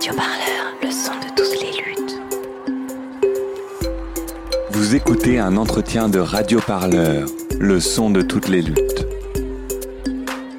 Radio Parleur, le son de toutes les luttes. Vous écoutez un entretien de Radio Parleur, le son de toutes les luttes.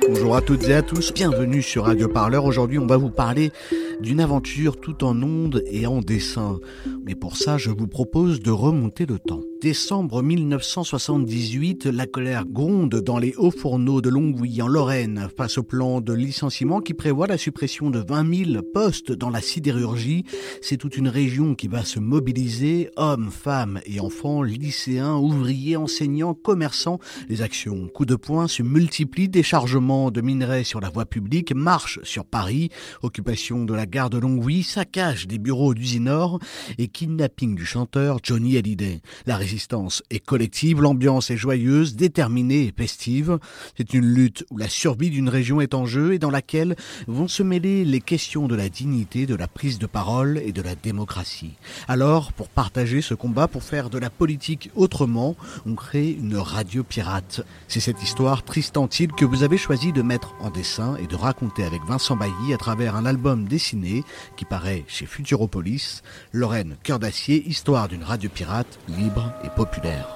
Bonjour à toutes et à tous, bienvenue sur Radio Parleur. Aujourd'hui, on va vous parler d'une aventure tout en ondes et en dessin. Mais pour ça, je vous propose de remonter le temps. Décembre 1978, la colère gronde dans les hauts fourneaux de Longwy en Lorraine face au plan de licenciement qui prévoit la suppression de 20 000 postes dans la sidérurgie. C'est toute une région qui va se mobiliser, hommes, femmes et enfants, lycéens, ouvriers, enseignants, commerçants. Les actions coup de poing se multiplient, déchargement de minerais sur la voie publique, marche sur Paris, occupation de la gare de Longwy, saccage des bureaux d'Usinor et kidnapping du chanteur Johnny Hallyday. Résistance est collective, l'ambiance est joyeuse, déterminée et festive. C'est une lutte où la survie d'une région est en jeu et dans laquelle vont se mêler les questions de la dignité, de la prise de parole et de la démocratie. Alors, pour partager ce combat, pour faire de la politique autrement, on crée une radio pirate. C'est cette histoire tristantile que vous avez choisi de mettre en dessin et de raconter avec Vincent Bailly à travers un album dessiné qui paraît chez Futuropolis, Lorraine Cœur d'acier, histoire d'une radio pirate libre et populaire.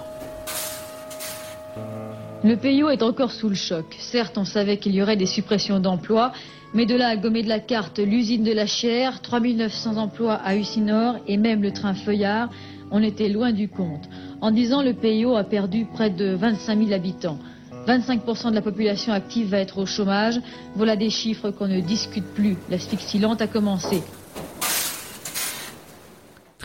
Le PIO est encore sous le choc. Certes, on savait qu'il y aurait des suppressions d'emplois, mais de là à gommer de la carte l'usine de la chair, 3900 emplois à Usinor et même le train Feuillard, on était loin du compte. En 10 ans, le PIO a perdu près de 25 000 habitants. 25% de la population active va être au chômage. Voilà des chiffres qu'on ne discute plus. L'asphyxie lente a commencé.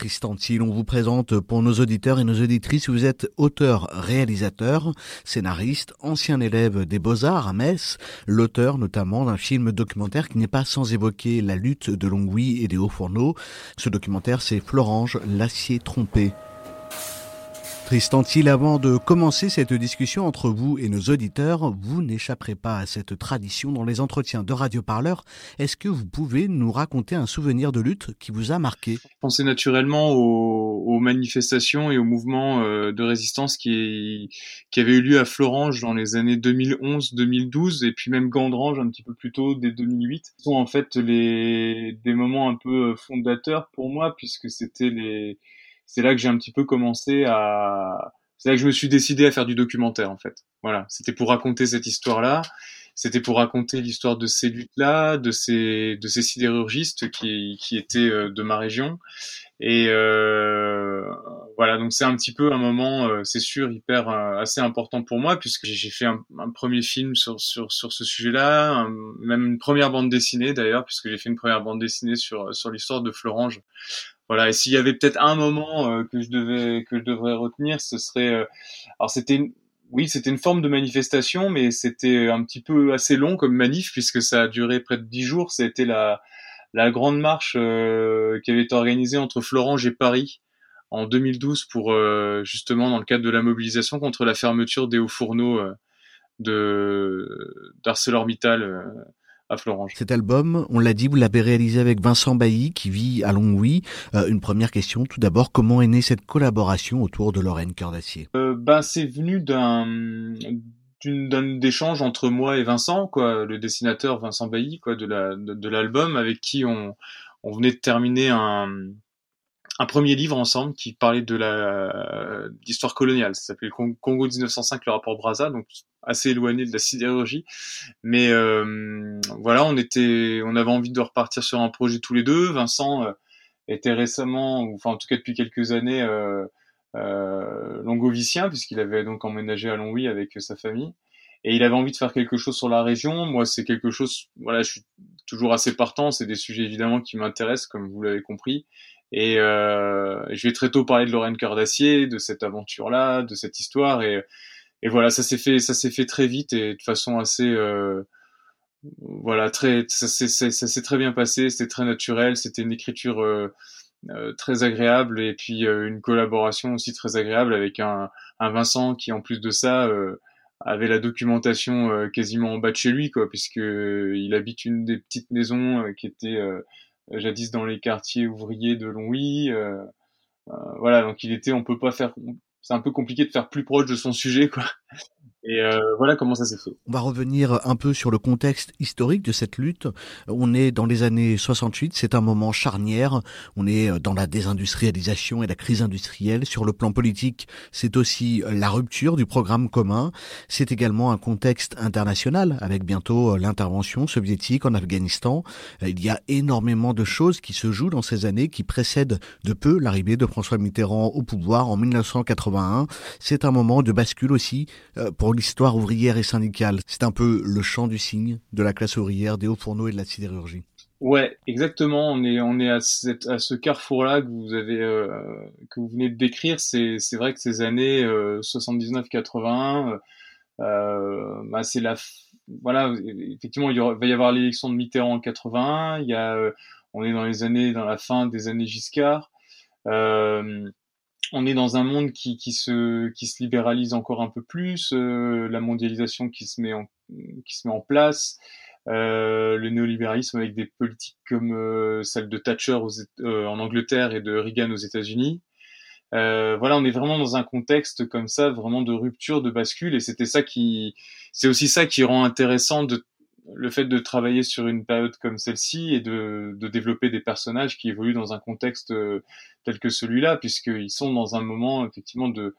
Tristan Thiel, on vous présente pour nos auditeurs et nos auditrices, vous êtes auteur, réalisateur, scénariste, ancien élève des Beaux-Arts à Metz, l'auteur notamment d'un film documentaire qui n'est pas sans évoquer la lutte de Longwy et des Hauts-Fourneaux. Ce documentaire, c'est Florange, l'acier trompé. Tristan Thiel, avant de commencer cette discussion entre vous et nos auditeurs, vous n'échapperez pas à cette tradition dans les entretiens de Radio Parleur. Est-ce que vous pouvez nous raconter un souvenir de lutte qui vous a marqué? Pensez naturellement aux, manifestations et aux mouvements euh, de résistance qui, avaient eu lieu à Florange dans les années 2011-2012 et puis même Gandrange un petit peu plus tôt, dès 2008. Ce sont en fait des moments un peu fondateurs pour moi puisque c'était les c'est là que j'ai un petit peu commencé à c'est là que je me suis décidé à faire du documentaire en fait. Voilà, c'était pour raconter cette histoire-là, c'était pour raconter l'histoire de ces luttes-là, de ces de ces sidérurgistes qui qui étaient euh, de ma région. Et euh, voilà, donc c'est un petit peu un moment, euh, c'est sûr, hyper assez important pour moi puisque j'ai fait un, un, premier film sur sur sur ce sujet-là, même une première bande dessinée d'ailleurs puisque j'ai fait une première bande dessinée sur sur l'histoire de Florange voilà. Et s'il y avait peut-être un moment euh, que je devais que je devrais retenir, ce serait euh, alors c'était oui, c'était une forme de manifestation, mais c'était un petit peu assez long comme manif puisque ça a duré près de dix jours. C'était la la grande marche euh, qui avait été organisée entre Florange et Paris en 2012 pour justement dans le cadre de la mobilisation contre la fermeture des hauts fourneaux de d'ArcelorMittal à Florange. Cet album, on l'a dit, vous l'avez réalisé avec Vincent Bailly qui vit à Longwy. Euh, une première question, tout d'abord, comment est née cette collaboration autour de Lorraine Cœur d'Acier euh, ben, C'est venu d'un d'un échange entre moi et Vincent, quoi, le dessinateur Vincent Bailly, quoi, de la de, l'album, avec qui on on venait de terminer un un premier livre ensemble qui parlait de la d'histoire coloniale. Ça s'appelait Congo 1905, le rapport Brazza, donc assez éloigné de la sidérurgie. Mais euh, voilà, on était, on avait envie de repartir sur un projet tous les deux. Vincent euh, était récemment, enfin en tout cas depuis quelques années, euh, euh, longovicien puisqu'il avait donc emménagé à Longwy avec sa famille. Et il avait envie de faire quelque chose sur la région. Moi, c'est quelque chose, voilà, je suis toujours assez partant. C'est des sujets évidemment qui m'intéressent, comme vous l'avez compris. Et euh, je vais très tôt parler de Lorraine Cœur d'Acier, de cette aventure-là, de cette histoire. Et, et voilà, ça s'est fait, ça s'est fait très vite et de façon assez, euh, voilà, très, ça s'est très bien passé. C'était très naturel. C'était une écriture euh, euh très agréable et puis euh, une collaboration aussi très agréable avec un, un Vincent qui, en plus de ça, euh, avait la documentation quasiment en bas de chez lui, quoi, puisque il habite une des petites maisons qui était jadis dans les quartiers ouvriers de Longwy. Euh, euh, voilà, donc il était, on peut pas faire, c'est un peu compliqué de faire plus proche de son sujet, quoi. Et euh, voilà comment ça s'est fait. On va revenir un peu sur le contexte historique de cette lutte. On est dans les années 68, c'est un moment charnière. On est dans la désindustrialisation et la crise industrielle. Sur le plan politique, c'est aussi la rupture du programme commun. C'est également un contexte international avec bientôt l'intervention soviétique en Afghanistan. Il y a énormément de choses qui se jouent dans ces années qui précèdent de peu l'arrivée de François Mitterrand au pouvoir en 1981. C'est un moment de bascule aussi euh, l'histoire ouvrière et syndicale. C'est un peu le champ du signe de la classe ouvrière, des hauts fourneaux et de la sidérurgie. Ouais, exactement. On est on est à, ce carrefour-là que vous avez euh, que vous venez de décrire. C'est c'est vrai que ces années 79-81, euh, bah c'est la voilà effectivement il, va y avoir l'élection de Mitterrand en 81. Il y a on est dans les années dans la fin des années Giscard. Euh, on est dans un monde qui, qui, se, qui se libéralise encore un peu plus, euh, la mondialisation qui se met en, qui se met en place, euh, le néolibéralisme avec des politiques comme euh, celle de Thatcher en Angleterre et de Reagan aux États-Unis. voilà, on est vraiment dans un contexte comme ça, vraiment de rupture, de bascule, et c'était ça qui, c'est aussi ça qui rend intéressant de le fait de travailler sur une période comme celle-ci et de, de, développer des personnages qui évoluent dans un contexte euh, tel que celui-là, puisqu'ils sont dans un moment effectivement de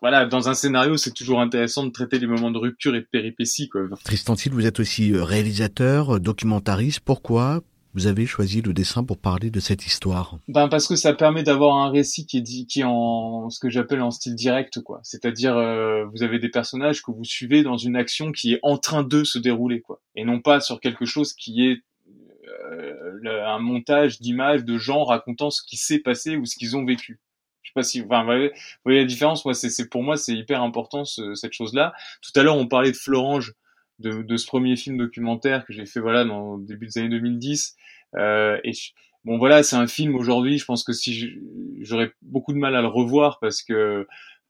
voilà, dans un scénario, c'est toujours intéressant de traiter les moments de rupture et de péripéties. Quoi. Tristan vous êtes aussi euh, réalisateur, documentariste. Pourquoi vous avez choisi le dessin pour parler de cette histoire Ben parce que ça permet d'avoir un récit qui est dit, qui est en ce que j'appelle en style direct quoi. C'est-à-dire euh, vous avez des personnages que vous suivez dans une action qui est en train de se dérouler quoi, et non pas sur quelque chose qui est euh, un montage d'images de gens racontant ce qui s'est passé ou ce qu'ils ont vécu. Je sais pas si, enfin, vous voyez, la différence? Moi, c'est pour moi c'est hyper important ce, cette chose-là. Tout à l'heure, on parlait de Florange de, de, ce premier film documentaire que j'ai fait voilà dans le début des années 2010 euh, et bon voilà c'est un film aujourd'hui je pense que si j'aurais beaucoup de mal à le revoir parce que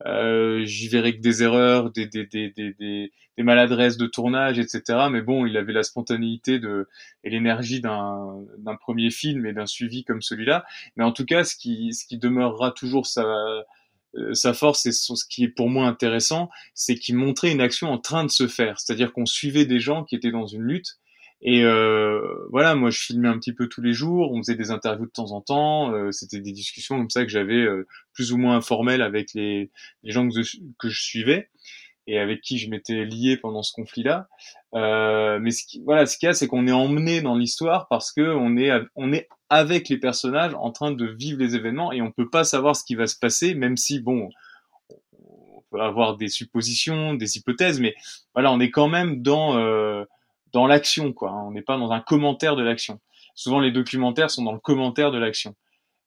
euh, j'y verrais que des erreurs des, des, des, des, maladresses de tournage etc mais bon il avait la spontanéité de et l'énergie d'un d'un premier film et d'un suivi comme celui-là. Mais en tout cas ce qui ce qui demeurera toujours euh, sa force et ce qui est pour moi intéressant, c'est qu'il montrait une action en train de se faire. C'est-à-dire qu'on suivait des gens qui étaient dans une lutte. Et euh, voilà, moi je filmais un petit peu tous les jours, on faisait des interviews de temps en temps, euh, c'était des discussions comme ça que j'avais plus ou moins informelles avec les, les gens que je, que je suivais et avec qui je m'étais lié pendant ce conflit-là. Euh, mais ce qui, voilà, ce qu'il y a, c'est qu'on est emmené dans l'histoire parce que on est, on est avec les personnages en train de vivre les événements et on peut pas savoir ce qui va se passer, même si bon, on peut avoir des suppositions, des hypothèses, mais voilà, on est quand même dans euh, dans l'action, quoi. Hein. On n'est pas dans un commentaire de l'action. Souvent, les documentaires sont dans le commentaire de l'action.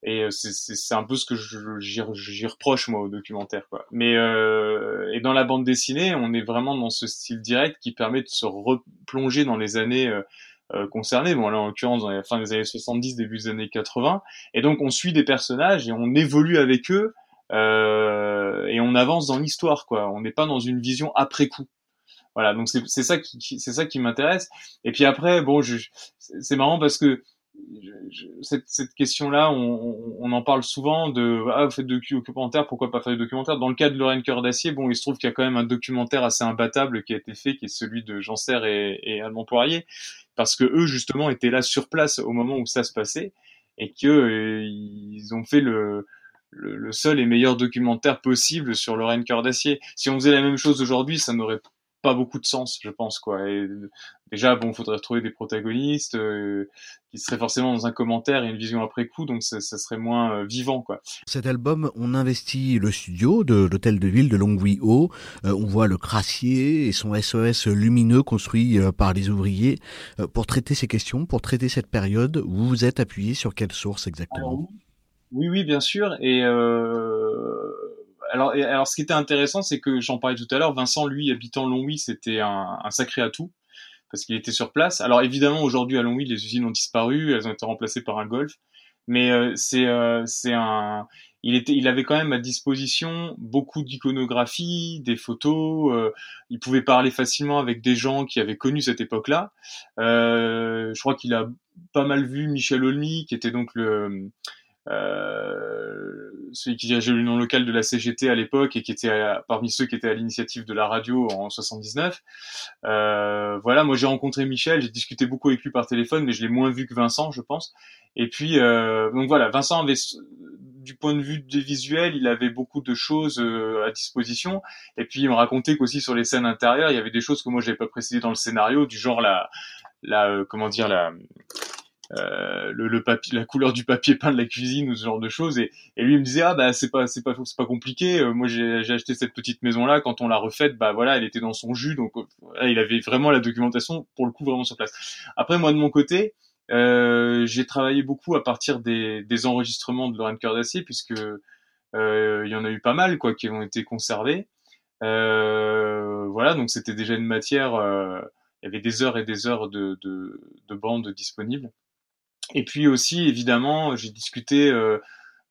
Et euh, c'est un peu ce que j'y reproche moi au documentaire. Quoi. Mais euh, et dans la bande dessinée, on est vraiment dans ce style direct qui permet de se replonger dans les années euh, concernées. Bon là en l'occurrence dans la fin des années 70, début des années 80. Et donc on suit des personnages et on évolue avec eux euh, et on avance dans l'histoire. quoi. On n'est pas dans une vision après coup. Voilà, donc c'est ça qui, c'est ça qui m'intéresse. Et puis après, bon, c'est marrant parce que cette, cette question-là, on, on, en parle souvent de ah, vous faites de documentaire, pourquoi pas faire du documentaire Dans le cas de Lorraine Cœur d'Acier, bon, il se trouve qu'il y a quand même un documentaire assez imbattable qui a été fait, qui est celui de Jean Serre et, et Alban Poirier, parce que eux justement étaient là sur place au moment où ça se passait et que euh, ils ont fait le, le, le, seul et meilleur documentaire possible sur Lorraine Cœur d'Acier. Si on faisait la même chose aujourd'hui, ça n'aurait pas beaucoup de sens, je pense quoi. Et déjà, bon, faudrait trouver des protagonistes euh, qui seraient forcément dans un commentaire et une vision après coup, donc ça, ça serait moins euh, vivant quoi. Cet album, on investit le studio de l'hôtel de ville de Longwy-Haut. Euh, on voit le crassier et son SOS lumineux construit par les ouvriers. pour traiter ces questions, pour traiter cette période, vous vous êtes appuyé sur quelle source exactement? Oui, oui, bien sûr. Et alors, alors, ce qui était intéressant, c'est que j'en parlais tout à l'heure, Vincent, lui, habitant Longwy, c'était un, un, sacré atout parce qu'il était sur place. Alors évidemment, aujourd'hui à Longwy, les usines ont disparu, elles ont été remplacées par un Golf, mais euh, c'est euh, c'est un il était, il avait quand même à disposition beaucoup d'iconographie, des photos. Euh, il pouvait parler facilement avec des gens qui avaient connu cette époque-là. Euh, je crois qu'il a pas mal vu Michel Olmy, qui était donc le celui qui dirigeait l'union locale de la CGT à l'époque et qui était parmi ceux qui étaient à l'initiative de la radio en 79. Euh, voilà, moi j'ai rencontré Michel, j'ai discuté beaucoup avec lui par téléphone, mais je l'ai moins vu que Vincent, je pense. Et puis euh, donc voilà, Vincent avait du point de vue des visuels, il avait beaucoup de choses euh, à disposition. Et puis il me racontait qu'aussi sur les scènes intérieures, il y avait des choses que moi j'avais pas précisé dans le scénario, du genre la, la euh, comment dire la euh, le, le, papier, la couleur du papier peint de la cuisine ou ce genre de choses. Et, et lui il me disait ah bah c'est pas c'est pas c'est pas compliqué. Euh, moi j'ai acheté cette petite maison là quand on l'a refaite bah voilà elle était dans son jus donc euh, il avait vraiment la documentation pour le coup vraiment sur place. Après moi de mon côté euh, j'ai travaillé beaucoup à partir des, des enregistrements de Lorraine Cœur d'Acier puisque il y en a eu pas mal quoi qui ont été conservés. voilà donc c'était déjà une matière il y avait des heures et des heures de, de, de bandes disponibles. Et puis aussi, évidemment, j'ai discuté euh,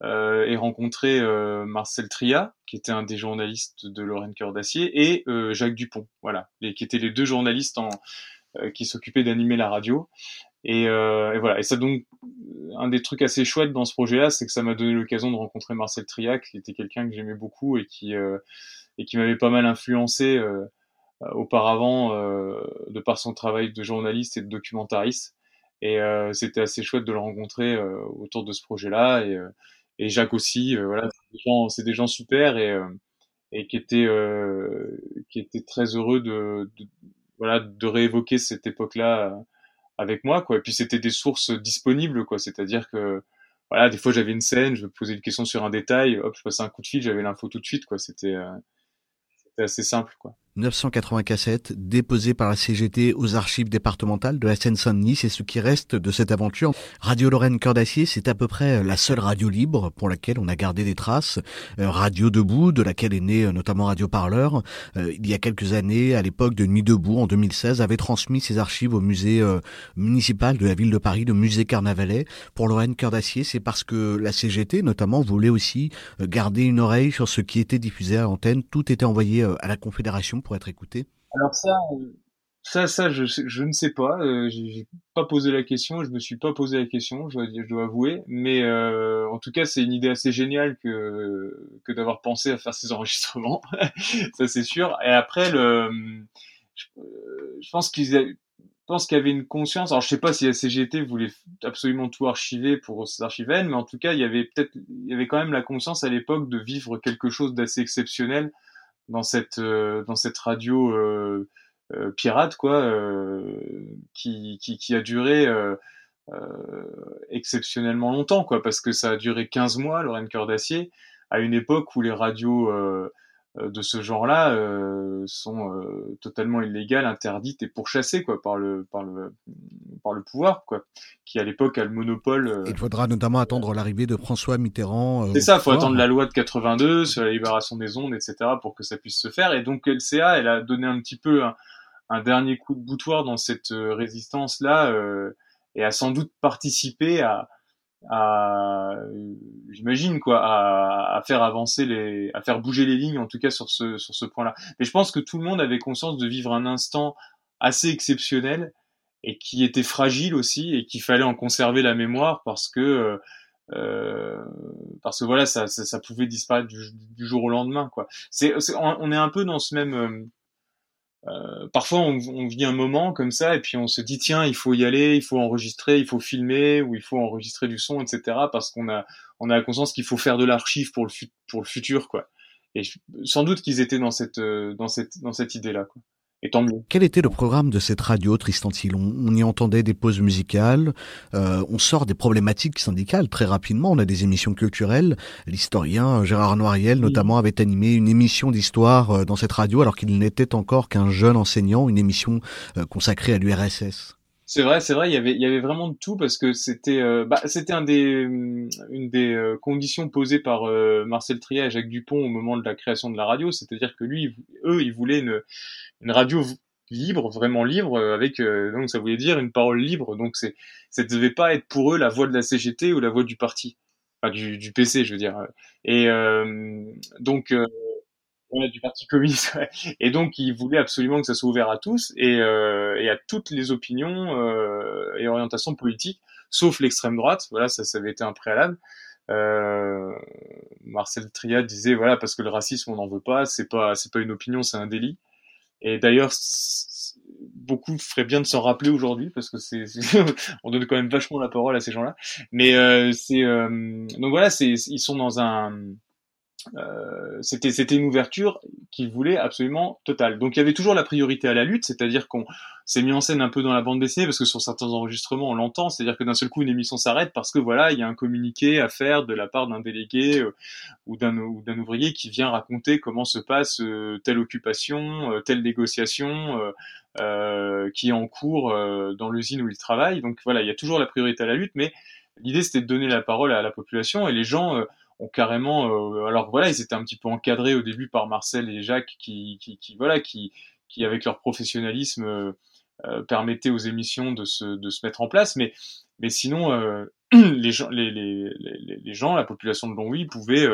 euh, et rencontré euh, Marcel Tria, qui était un des journalistes de Lorraine Cœur d'Acier, et euh, Jacques Dupont, voilà, les, qui étaient les deux journalistes en, euh, qui s'occupaient d'animer la radio. Et, et, voilà. Et ça donc un des trucs assez chouettes dans ce projet-là, c'est que ça m'a donné l'occasion de rencontrer Marcel Tria, qui était quelqu'un que j'aimais beaucoup et qui et qui m'avait pas mal influencé auparavant de par son travail de journaliste et de documentariste. Et euh, c'était assez chouette de le rencontrer euh, autour de ce projet-là. Et, euh, et Jacques aussi, voilà, c'est des gens, des gens super et et qui étaient qui étaient très heureux de, de voilà de réévoquer cette époque-là avec moi quoi. Et puis c'était des sources disponibles quoi. C'est-à-dire que voilà des fois j'avais une scène je me posais une question sur un détail hop je passais un coup de fil j'avais l'info tout de suite quoi. C'était c'était assez simple quoi 980 cassettes déposées par la CGT aux archives départementales de la Seine-Saint-Denis. C'est ce qui reste de cette aventure. Radio Lorraine Cœur d'Acier, c'est à peu près la seule radio libre pour laquelle on a gardé des traces. Euh, radio Debout, de laquelle est né euh, notamment Radio Parleur, euh, il y a quelques années, à l'époque de Nuit Debout, en 2016, avait transmis ses archives au musée municipal de la ville de Paris, le musée Carnavalet. Pour Lorraine Cœur d'Acier, c'est parce que la CGT, notamment, voulait aussi garder une oreille sur ce qui était diffusé à l'antenne. Tout était envoyé à la Confédération pour être écouté Alors ça, ça, ça, je, ne sais pas. Euh, j'ai pas posé la question. Je me suis pas posé la question. Je dois, avouer. Mais euh, en tout cas, c'est une idée assez géniale que d'avoir pensé à faire ces enregistrements. ça, c'est sûr. Et après, le, je, pense qu'ils pense qu'il y avait une conscience. Alors, je sais pas si la CGT voulait absolument tout archiver pour ces archivaines, mais en tout cas, il y avait peut-être, il y avait quand même la conscience à l'époque de vivre quelque chose d'assez exceptionnel dans cette euh, dans cette radio euh, euh, pirate quoi qui, qui, a duré exceptionnellement longtemps quoi parce que ça a duré 15 mois Lorraine Cœur d'Acier à une époque où les radios de ce genre-là euh, sont euh, totalement illégales, interdites et pourchassées quoi par le par le par le pouvoir quoi, qui à l'époque a le monopole. Il faudra notamment attendre l'arrivée de François Mitterrand. C'est ça, il faut attendre la loi de 82 sur la libération des ondes, etc. pour que ça puisse se faire. Et donc LCA, elle a donné un petit peu un, un dernier coup de boutoir dans cette résistance là et a sans doute participé à à j'imagine quoi à, à, faire avancer les à faire bouger les lignes en tout cas sur ce sur ce point-là. Mais je pense que tout le monde avait conscience de vivre un instant assez exceptionnel et qui était fragile aussi et qu'il fallait en conserver la mémoire parce que euh, parce que voilà ça, ça, ça pouvait disparaître du, du, jour au lendemain quoi. C'est on est un peu dans ce même euh, parfois, on, on, vit un moment comme ça et puis on se dit tiens, il faut y aller, il faut enregistrer, il faut filmer ou il faut enregistrer du son, etc. Parce qu'on a on a la conscience qu'il faut faire de l'archive pour le pour le futur, quoi. Et sans doute qu'ils étaient dans cette euh, dans cette dans cette idée là, quoi. Et tant mieux. Quel était le programme de cette radio, Tristan Tillon On y entendait des pauses musicales, euh, on sort des problématiques syndicales très rapidement, on a des émissions culturelles. L'historien Gérard Noiriel, notamment, avait animé une émission d'histoire euh, dans cette radio alors qu'il n'était encore qu'un jeune enseignant, une émission euh, consacrée à l'URSS. C'est vrai, c'est vrai. Il y avait, vraiment de tout parce que c'était, euh, bah, c'était un des, mm, une des euh, conditions posées par euh, Marcel Trier et Jacques Dupont au moment de la création de la radio. C'est-à-dire que lui, eux, ils voulaient une, une radio libre, vraiment libre, avec donc ça voulait dire une parole libre. Donc c'est, ça devait pas être pour eux la voix de la CGT ou la voix du parti, enfin du, du PC, je veux dire. Et donc du Parti communiste. Et donc, il voulait absolument que ça soit ouvert à tous et, euh, et à toutes les opinions euh, et orientations politiques, sauf l'extrême droite. Voilà, ça, ça avait été un préalable. Euh, Marcel Triad disait voilà parce que le racisme on n'en veut pas, c'est pas c'est pas une opinion, c'est un délit. Et d'ailleurs beaucoup feraient bien de s'en rappeler aujourd'hui parce que c'est on donne quand même vachement la parole à ces gens-là. Mais euh, c'est euh, donc voilà, c'est ils sont dans un euh, c'était c'était une ouverture qu'il voulait absolument totale. Donc il y avait toujours la priorité à la lutte, c'est-à-dire qu'on s'est mis en scène un peu dans la bande dessinée parce que sur certains enregistrements on l'entend, c'est-à-dire que d'un seul coup une émission s'arrête parce que voilà il y a un communiqué à faire de la part d'un délégué euh, ou d'un ou d'un ouvrier qui vient raconter comment se passe euh, telle occupation, telle négociation qui est en cours dans l'usine où il travaille. Donc voilà il y a toujours la priorité à la lutte, mais l'idée c'était de donner la parole à la population et les gens carrément euh, alors voilà ils étaient un petit peu encadrés au début par Marcel et Jacques qui, qui, qui voilà qui qui avec leur professionnalisme euh, euh, permettaient aux émissions de se de se mettre en place. Mais mais sinon les gens les, les, les, gens la population de Longwy pouvaient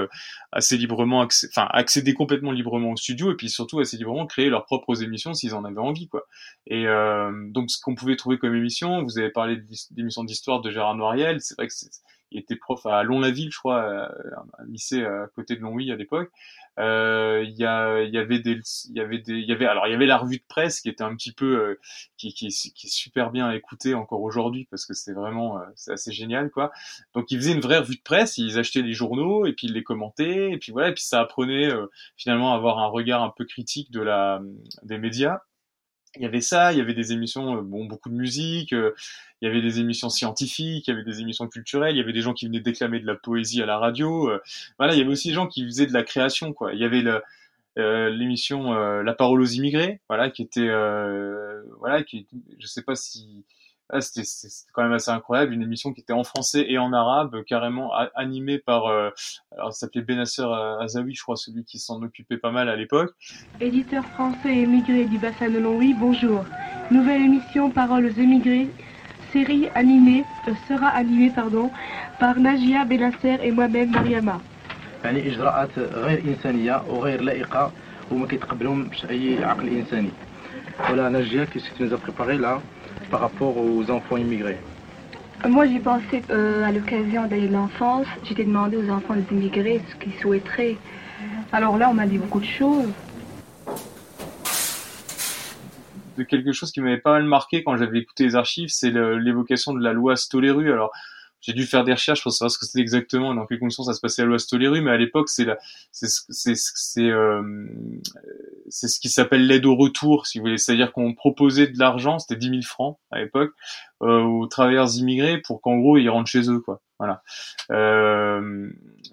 assez librement accéder, enfin accéder complètement librement au studio et puis surtout assez librement créer leurs propres émissions s'ils en avaient envie quoi. Et donc ce qu'on pouvait trouver comme émission vous avez parlé d'émissions d'histoire de Gérard Noiriel c'est vrai que c'est il était prof à Lons-la-Ville, je crois, un lycée à côté de Longwy à l'époque. Euh, il y, y avait des, il y avait des, il y avait, alors il y avait la revue de presse qui était un petit peu, euh, qui, qui, qui, est super bien écoutée encore aujourd'hui parce que c'est vraiment, euh, c'est assez génial quoi. Donc ils faisaient une vraie revue de presse, ils achetaient les journaux et puis ils les commentaient et puis voilà, et puis ça apprenait finalement à avoir un regard un peu critique de la, des médias il y avait ça, il y avait des émissions, bon, beaucoup de musique, il y avait des émissions scientifiques, il y avait des émissions culturelles, il y avait des gens qui venaient déclamer de la poésie à la radio. Euh, voilà, il y avait aussi des gens qui faisaient de la création, quoi. Il y avait euh, l'émission euh, La parole aux immigrés, voilà, qui était, voilà, qui, je sais pas si, ah, c'était quand même assez incroyable, une émission qui était en français et en arabe, carrément animée par, alors ça s'appelait Benasser Azawi, je crois, celui qui s'en occupait pas mal à l'époque. Éditeur français émigré du bassin de Longwy, bonjour. Nouvelle émission Parole aux émigrés série animée euh, sera animée pardon, par Najia Benasser et moi-même Mariama. يعني إجراءات غير إنسانية وغير لائقة وما كيتقبلهمش أي عقل إنساني. Voilà Najia qui nous a préparé là par rapport aux enfants immigrés. Moi, j'ai pensé euh, à l'occasion d'aller de l'enfance. J'étais demandé aux enfants des immigrés ce qu'ils souhaiteraient. Alors là, on m'a dit beaucoup de choses. de quelque chose qui m'avait pas mal marqué quand j'avais écouté les archives, c'est l'évocation de la loi Stoléru. Alors, j'ai dû faire des recherches pour savoir ce que c'était exactement, dans quelles conditions ça se passait à Stoléru, mais à l'époque, c'est c'est, c'est, c'est, euh, c'est ce qui s'appelle l'aide au retour, si vous voulez. C'est-à-dire qu'on proposait de l'argent, c'était 10 000 francs à l'époque, euh, aux travailleurs immigrés pour qu'en gros ils rentrent chez eux, quoi. Voilà. Euh,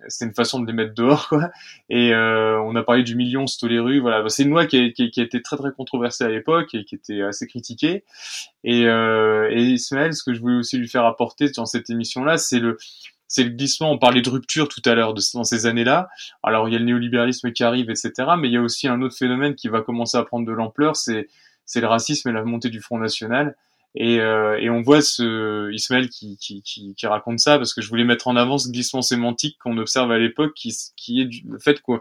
c'est une façon de les mettre dehors, quoi. Et euh, on a parlé du million Stoléru, voilà. C'est une loi qui a, qui, qui a, été très très controversée à l'époque et qui était assez critiquée. Et, euh, et Ismaël, ce que je voulais aussi lui faire apporter dans cette émission-là, c'est le c'est le glissement. On parlait de rupture tout à l'heure dans ces années-là. Alors il y a le néolibéralisme qui arrive, etc. Mais il y a aussi un autre phénomène qui va commencer à prendre de l'ampleur, c'est c'est le racisme et la montée du Front National. Et, euh, et on voit ce Ismaël qui, qui, qui, qui, raconte ça parce que je voulais mettre en avant ce glissement sémantique qu'on observe à l'époque, qui, qui est le fait que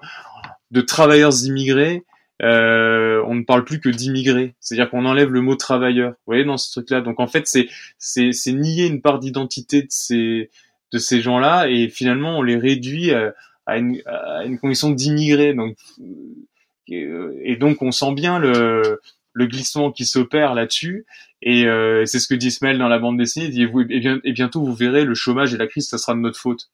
de travailleurs immigrés, euh, on ne parle plus que d'immigrés. C'est-à-dire qu'on enlève le mot travailleur. Vous voyez dans ce truc-là. Donc en fait, c'est c'est c'est nier une part d'identité de ces de ces gens-là et finalement on les réduit à, à, une, à une condition d'immigrés. Donc et donc on sent bien le le glissement qui s'opère là-dessus. Et euh, c'est ce que dit Ismaël dans la bande dessinée. Dit et, bien, et bientôt vous verrez le chômage et la crise, ça sera de notre faute.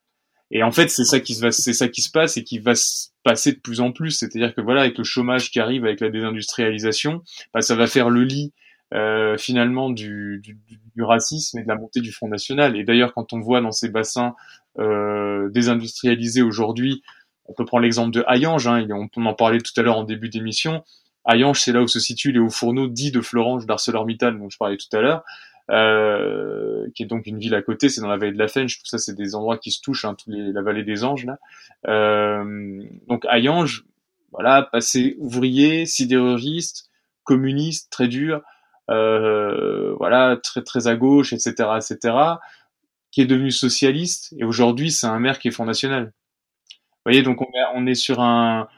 Et en fait, c'est ça qui se va, c'est ça qui se passe et qui va se passer de plus en plus. C'est-à-dire que voilà, avec le chômage qui arrive, avec la désindustrialisation, bah, ça va faire le lit euh, finalement du, du, du, racisme et de la montée du Front National. Et d'ailleurs, quand on voit dans ces bassins euh, désindustrialisés aujourd'hui, on peut prendre l'exemple de Hayange, hein, on en parlait tout à l'heure en début d'émission, Hayange, c'est là où se situent les hauts fourneaux dits de Florange d'ArcelorMittal dont je parlais tout à l'heure, euh, qui est donc une ville à côté, c'est dans la vallée de la Fenche, tout ça c'est des endroits qui se touchent, hein, tous les, la vallée des Anges là. Euh, donc Hayange, voilà, passé ouvrier, sidérurgiste, communiste, très dur, euh, voilà, très très à gauche, etc., etc., qui est devenu socialiste et aujourd'hui c'est un maire qui est Front National. Vous voyez, donc on est, on est sur un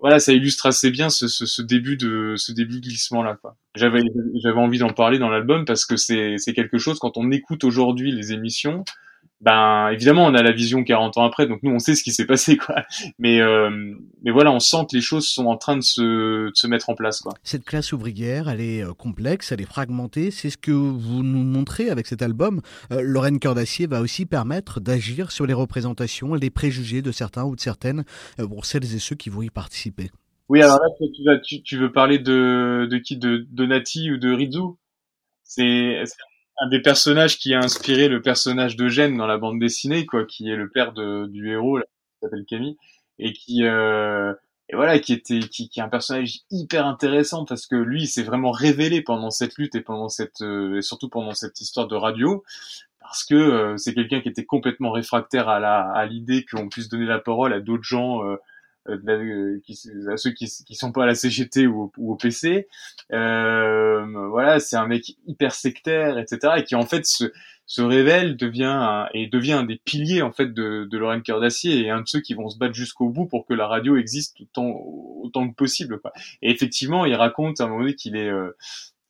voilà, ça illustre assez bien ce, ce, ce, début de ce début de glissement là. J'avais j'avais envie d'en parler dans l'album parce que c'est c'est quelque chose quand on écoute aujourd'hui les émissions, ben évidemment on a la vision 40 ans après donc nous on sait ce qui s'est passé quoi. Mais euh, mais voilà on sent que les choses sont en train de se, de se mettre en place quoi. Cette classe ouvrière elle est euh, complexe elle est fragmentée. C'est ce que vous nous montrez avec cet album. Euh, Lorraine Cœur d'Acier va aussi permettre d'agir sur les représentations les préjugés de certains ou de certaines euh, pour celles et ceux qui vont y participer. Oui alors là tu, tu, tu veux parler de, de qui? De, de Nati ou de Rizu c'est un des personnages qui a inspiré le personnage d'Eugène dans la bande dessinée, quoi, qui est le père de, du héros, qui s'appelle Camille, et qui, euh, et voilà, qui était, qui, qui est un personnage hyper intéressant parce que lui, s'est vraiment révélé pendant cette lutte et pendant cette, euh, et surtout pendant cette histoire de radio, parce que euh, c'est quelqu'un qui était complètement réfractaire à la, à l'idée qu'on puisse donner la parole à d'autres gens euh, euh, euh, qui, à ceux qui, qui sont pas à la CGT ou au, PC. Euh, voilà, c'est un mec hyper sectaire, etc. Et qui en fait se, se révèle, devient et devient un des piliers en fait de, de Lorraine Cœur et un de ceux qui vont se battre jusqu'au bout pour que la radio existe autant, autant que possible. Quoi. Et effectivement, il raconte à un moment donné qu'il est euh,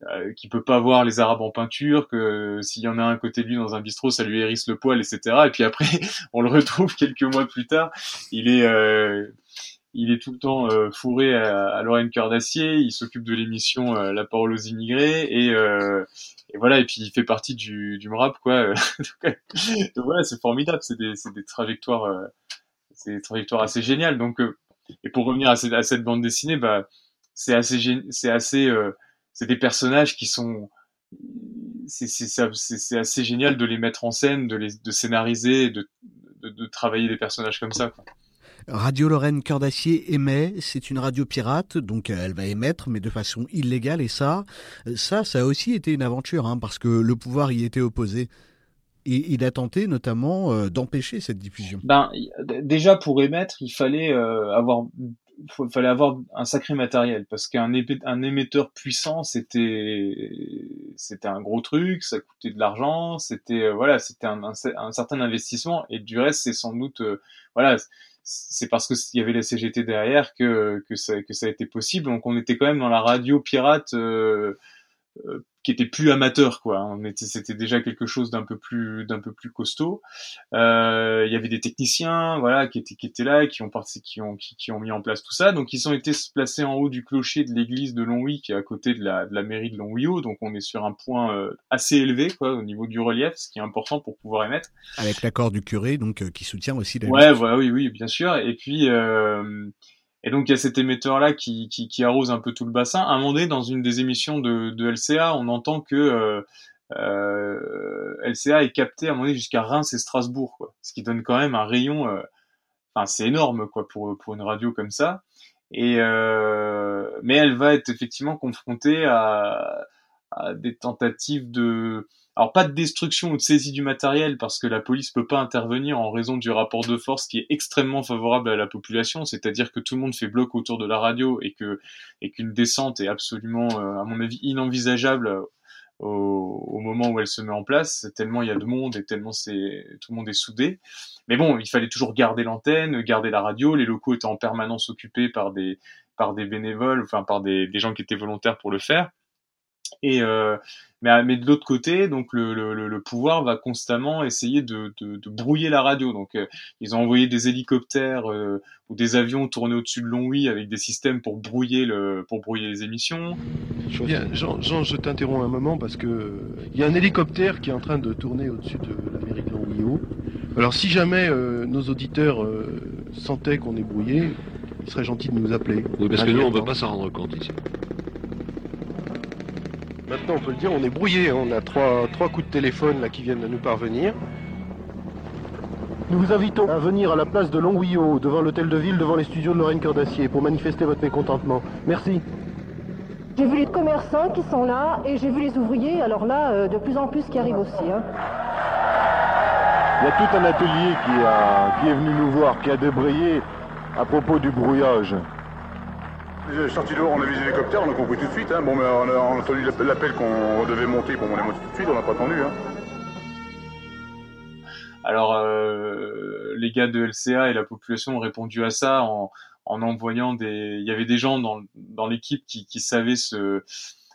euh, peut pas voir les Arabes en peinture, que s'il y en a un côté de lui dans un bistrot, ça lui hérisse le poil, etc. Et puis après, on le retrouve quelques mois plus tard. Il est, euh, il est tout le temps euh, fourré à, à Lorraine Cœur d'Acier. Il s'occupe de l'émission euh, La parole aux immigrés et, et, voilà. Et puis il fait partie du, du MRAP, quoi. donc, voilà, c'est formidable. C'est des, des trajectoires, c'est des trajectoires assez géniales. Donc, et pour revenir à cette, à cette bande dessinée, bah, c'est assez, c'est assez c'est des personnages qui sont c'est assez génial de les mettre en scène, de les de scénariser, de, de, de travailler des personnages comme ça. Quoi. Radio Lorraine Cœur d'Acier émet, c'est une radio pirate, donc elle va émettre, mais de façon illégale, et ça, ça, ça a aussi été une aventure, hein, parce que le pouvoir y était opposé. Et il a tenté notamment euh, d'empêcher cette diffusion. Ben, déjà pour émettre, il fallait euh, avoir fallait avoir un sacré matériel parce qu'un un émetteur puissant c'était un gros truc ça coûtait de l'argent c'était euh, voilà c'était un, certain investissement et du reste c'est sans doute voilà c'est parce que il y avait la CGT derrière que que ça que ça a été possible. Donc on était quand même dans la radio pirate euh, euh qui était plus amateur quoi. On était c'était déjà quelque chose d'un peu plus d'un peu plus costaud. Euh, il y avait des techniciens voilà qui étaient qui étaient là qui ont parti qui ont qui, qui, ont mis en place tout ça. Donc ils ont été placés en haut du clocher de l'église de Longwy qui est à côté de la, de la mairie de Longwy donc on est sur un point euh, assez élevé quoi au niveau du relief ce qui est important pour pouvoir émettre. Avec l'accord du curé donc euh, qui soutient aussi la ouais voilà oui oui bien sûr. Et puis euh, et donc il y a cet émetteur là qui, qui, qui, arrose un peu tout le bassin. À un moment donné, dans une des émissions de, de LCA, on entend que euh, euh, LCA est capté à un moment donné jusqu'à Reims et Strasbourg, quoi. Ce qui donne quand même un rayon. Euh, enfin, c'est énorme quoi pour pour une radio comme ça. Et euh, mais elle va être effectivement confrontée à, à des tentatives de alors pas de destruction ou de saisie du matériel parce que la police peut pas intervenir en raison du rapport de force qui est extrêmement favorable à la population, c'est-à-dire que tout le monde fait bloc autour de la radio et que et qu'une descente est absolument, euh, à mon avis, inenvisageable euh, au, moment où elle se met en place, tellement il y a de monde et tellement c'est tout le monde est soudé. Mais bon, il fallait toujours garder l'antenne, garder la radio, les locaux étaient en permanence occupés par des par des bénévoles, enfin par des, des gens qui étaient volontaires pour le faire. Et euh, mais, mais de l'autre côté, donc le, le, le, pouvoir va constamment essayer de, de, de brouiller la radio. Donc euh, ils ont envoyé des hélicoptères euh, ou des avions tournés au-dessus de Longwy avec des systèmes pour brouiller le pour brouiller les émissions. Bien, Jean, Jean, je t'interromps un moment parce que il y a un hélicoptère qui est en train de tourner au-dessus de la mairie de Longwy. Alors si jamais euh, nos auditeurs euh, sentaient qu'on est brouillé, il serait gentil de nous appeler. Oui, parce que nous on ne peut pas s'en rendre compte ici. Maintenant, on peut le dire, on est brouillé. Hein. On a trois, trois coups de téléphone là qui viennent de nous parvenir. Nous vous invitons à venir à la place de Longwio, devant l'hôtel de ville, devant les studios de Lorraine Cœur d'Acier, pour manifester votre mécontentement. Merci. J'ai vu les commerçants qui sont là et j'ai vu les ouvriers, alors là, euh, de plus en plus qui arrivent aussi. Hein. Il y a tout un atelier qui, a, qui est venu nous voir, qui a débrayé à propos du brouillage. Sorti dehors, on a vu les hélicoptères, on a compris tout de suite. Hein. Bon, mais on a, on a entendu l'appel qu'on devait monter, bon, on est monté tout de suite, on n'a pas attendu. Hein. Alors, euh, les gars de LCA et la population ont répondu à ça en, en envoyant des. Il y avait des gens dans, dans l'équipe qui, qui savaient se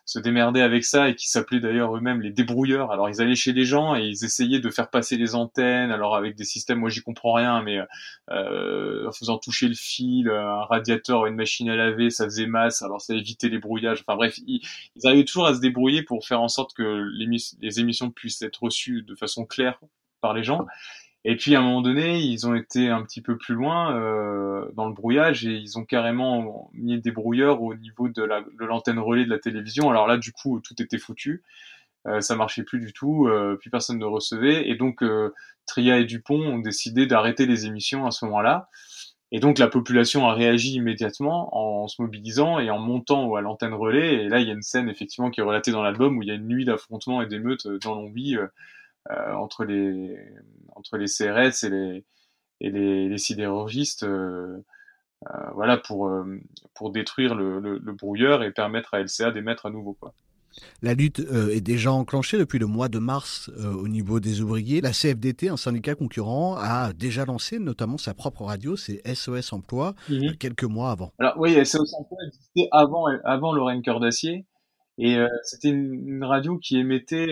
se démerdaient avec ça et qui s'appelaient d'ailleurs eux-mêmes les débrouilleurs. Alors ils allaient chez les gens et ils essayaient de faire passer les antennes, alors avec des systèmes, moi j'y comprends rien, mais euh, en faisant toucher le fil, un radiateur, une machine à laver, ça faisait masse, alors ça évitait les brouillages. Enfin bref, ils, arrivaient toujours à se débrouiller pour faire en sorte que les émissions puissent être reçues de façon claire par les gens. Et puis à un moment donné, ils ont été un petit peu plus loin euh, dans le brouillage et ils ont carrément mis des brouilleurs au niveau de l'antenne relais de la télévision. Alors là, du coup, tout était foutu. Euh, ça marchait plus du tout, euh, puis personne ne recevait. Et donc, euh, Tria et Dupont ont décidé d'arrêter les émissions à ce moment-là. Et donc la population a réagi immédiatement en se mobilisant et en montant à l'antenne relais. Et là, il y a une scène effectivement qui est relatée dans l'album où il y a une nuit d'affrontement et d'émeutes dans Longwy euh, entre les entre les CRS et les et les, les sidérurgistes, euh, euh, voilà pour pour détruire le, le, le, brouilleur et permettre à LCA d'émettre à nouveau quoi. La lutte est déjà enclenchée depuis le mois de mars au niveau des ouvriers. La CFDT, un syndicat concurrent, a déjà lancé notamment sa propre radio, c'est SOS Emploi, mhm. quelques mois avant. Alors oui, SOS Emploi existait avant, avant Lorraine Cœur d'Acier, et c'était une, une, radio qui émettait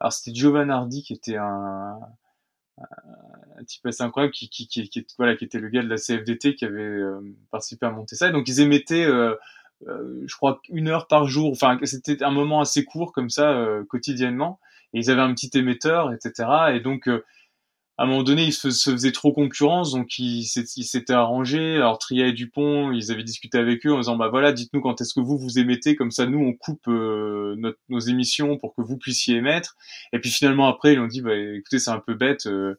alors c'était Giovanardi qui était un, un type assez incroyable qui, qui, qui, qui, voilà, qui était le gars de la CFDT qui avait euh, participé à monter ça. donc ils émettaient, euh, euh, je crois, une heure par jour. Enfin, c'était un moment assez court comme ça euh, quotidiennement. Et ils avaient un petit émetteur, etc. Et donc à un moment donné, ils se, faisaient trop concurrence, donc ils s'étaient arrangés. Alors Tria et Dupont, ils avaient discuté avec eux en disant bah voilà, dites-nous quand est-ce que vous vous émettez, comme ça nous on coupe euh, nos émissions pour que vous puissiez émettre. Et puis finalement après ils ont dit bah écoutez c'est un peu bête, euh,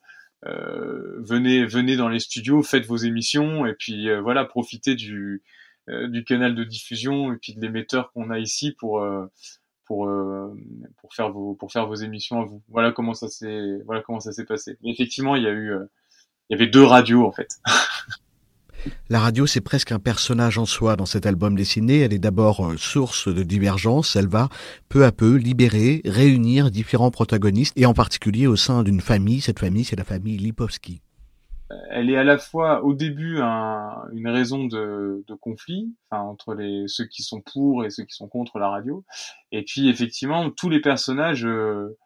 euh, venez venez dans les studios, faites vos émissions et puis voilà profitez du du canal de diffusion et puis de l'émetteur qu'on a ici pour pour euh, pour faire vos émissions à vous. Voilà comment ça s'est passé. effectivement, il y a eu euh, avait deux radios en fait. La radio, c'est presque un personnage en soi dans cet album dessiné. Elle est d'abord euh, source de divergence. Elle va peu à peu libérer, réunir différents protagonistes, et en particulier au sein d'une famille. Cette famille, c'est la famille Lipovski elle est à la fois au début un, une raison de, de, conflit, enfin entre les ceux qui sont pour et ceux qui sont contre la radio, et puis effectivement tous les personnages euh,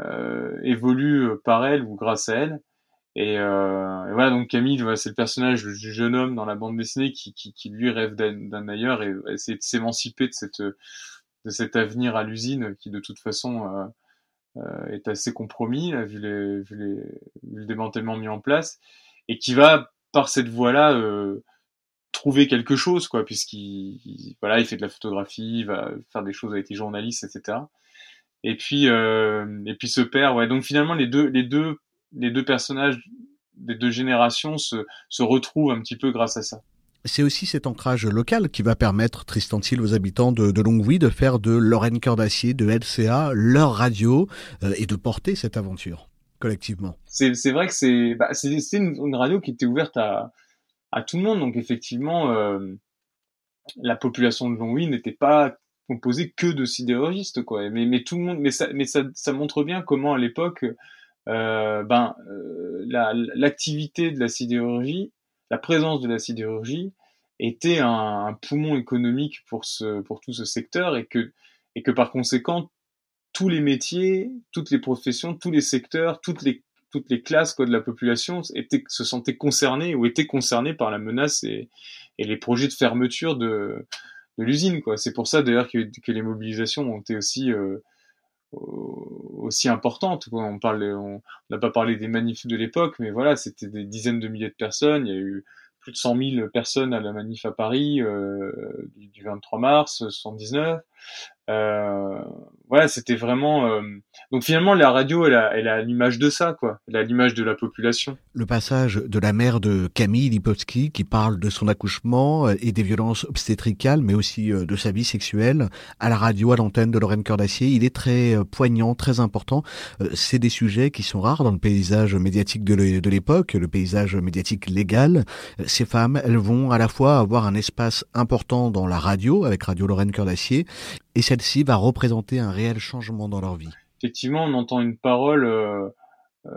euh, évoluent par elle ou grâce à elle. Et, euh, et voilà donc Camille, c'est le personnage du jeune homme dans la bande dessinée qui, qui, qui lui rêve d'un ailleurs et essaie de s'émanciper de cette de cet avenir à l'usine qui de toute façon euh, est assez compromis, là, vu, les, vu, les, vu, le démantèlement mis en place, et qui va, par cette voie-là, euh, trouver quelque chose, quoi, puisqu'il voilà, il fait de la photographie, il va faire des choses avec les journalistes, etc. Et puis, euh, et puis ce père, ouais. Donc finalement, les deux, les deux, les deux personnages des deux générations se, se retrouvent un petit peu grâce à ça. C'est aussi cet ancrage local qui va permettre, Tristan Thiel, aux habitants de, Longwy de faire de Lorraine Cœur d'Acier, de LCA, leur radio euh, et de porter cette aventure collectivement. C'est vrai que c'est bah, une, radio qui était ouverte à, tout le monde. Donc effectivement, euh, la population de Longwy n'était pas composée que de sidérurgistes. Quoi. Mais, tout le monde, mais ça, montre bien comment à l'époque, euh, ben, l'activité de la sidérurgie la présence de la sidérurgie était un, poumon économique pour ce pour tout ce secteur et que et que par conséquent tous les métiers, toutes les professions, tous les secteurs, toutes les toutes les classes quoi, de la population étaient, se sentaient concernés ou étaient concernés par la menace et, et les projets de fermeture de, de l'usine. Quoi. C'est pour ça d'ailleurs que, que, les mobilisations ont été aussi euh, aussi importantes. Quoi. On parle, on n'a pas parlé des manifs de l'époque, mais voilà, c'était des dizaines de milliers de personnes. Il y a eu plus de 100 000 personnes à la manif à Paris euh, du, 23 mars 79. Euh, voilà, c'était vraiment. Euh... Donc finalement, la radio, elle a, elle a l'image de ça, quoi. Elle a l'image de la population. Le passage de la mère de Camille Lipovski, qui parle de son accouchement euh, et des violences obstétricales, mais aussi euh, de sa vie sexuelle, à la radio, à l'antenne de Lorraine Cœur d'Acier, il est très poignant, très important. C'est des sujets qui sont rares dans le paysage médiatique de l'époque, le paysage médiatique légal. Ces femmes, elles vont à la fois avoir un espace important dans la radio, avec Radio Lorraine Cœur d'Acier, et celle-ci va représenter un réel changement dans leur vie. Effectivement, on entend une parole, euh, euh,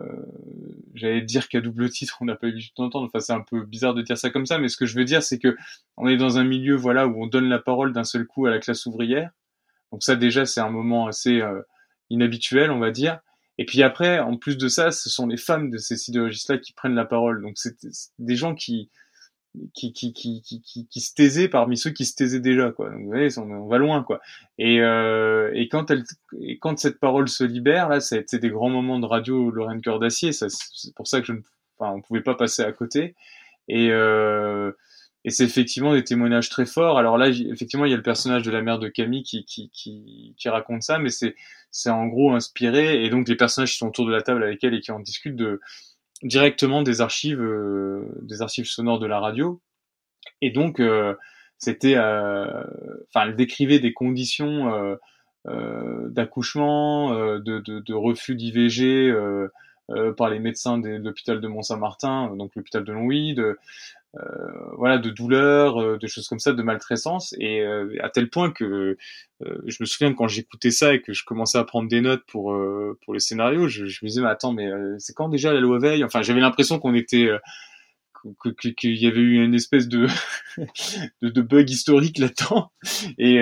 j'allais dire qu'à double titre, on n'a pas eu tout d'entendre. Enfin, c'est un peu bizarre de dire ça comme ça, mais ce que je veux dire, c'est que on est dans un milieu, voilà, où on donne la parole d'un seul coup à la classe ouvrière. Donc ça déjà c'est un moment assez inhabituel, on va dire. Et puis après, en plus de ça, ce sont les femmes de ces sidérurgistes-là qui prennent la parole. Donc c'est des gens qui qui, qui, qui, qui, qui, se taisaient parmi ceux qui se taisaient déjà quoi. Donc, vous voyez, on, va loin quoi. Et, euh, et quand elle, et quand cette parole se libère, là, c'est des grands moments de radio Lorraine Cœur d'Acier. C'est pour ça que je ne, enfin, on pouvait pas passer à côté. Et euh, et c'est effectivement des témoignages très forts. Alors là, effectivement, il y a le personnage de la mère de Camille qui, qui, qui, qui raconte ça, mais c'est, c'est en gros inspiré. Et donc, les personnages qui sont autour de la table avec elle et qui en discutent de, directement des archives, euh, des archives sonores de la radio. Et donc, euh, c'était, euh, enfin, elle décrivait des conditions d'accouchement, de, refus d'IVG par les médecins de l'hôpital de Mont-Saint-Martin, donc l'hôpital de Longwy, de, voilà, de douleurs, euh, de choses comme ça, de maltraitance, et euh, à tel point que je me souviens quand j'écoutais ça et que je commençais à prendre des notes pour pour le scénario, je, je me disais mais attends mais c'est quand déjà la loi veille Enfin j'avais l'impression qu'on était qu'il y avait eu une espèce de de, de bug historique là-dedans. Et,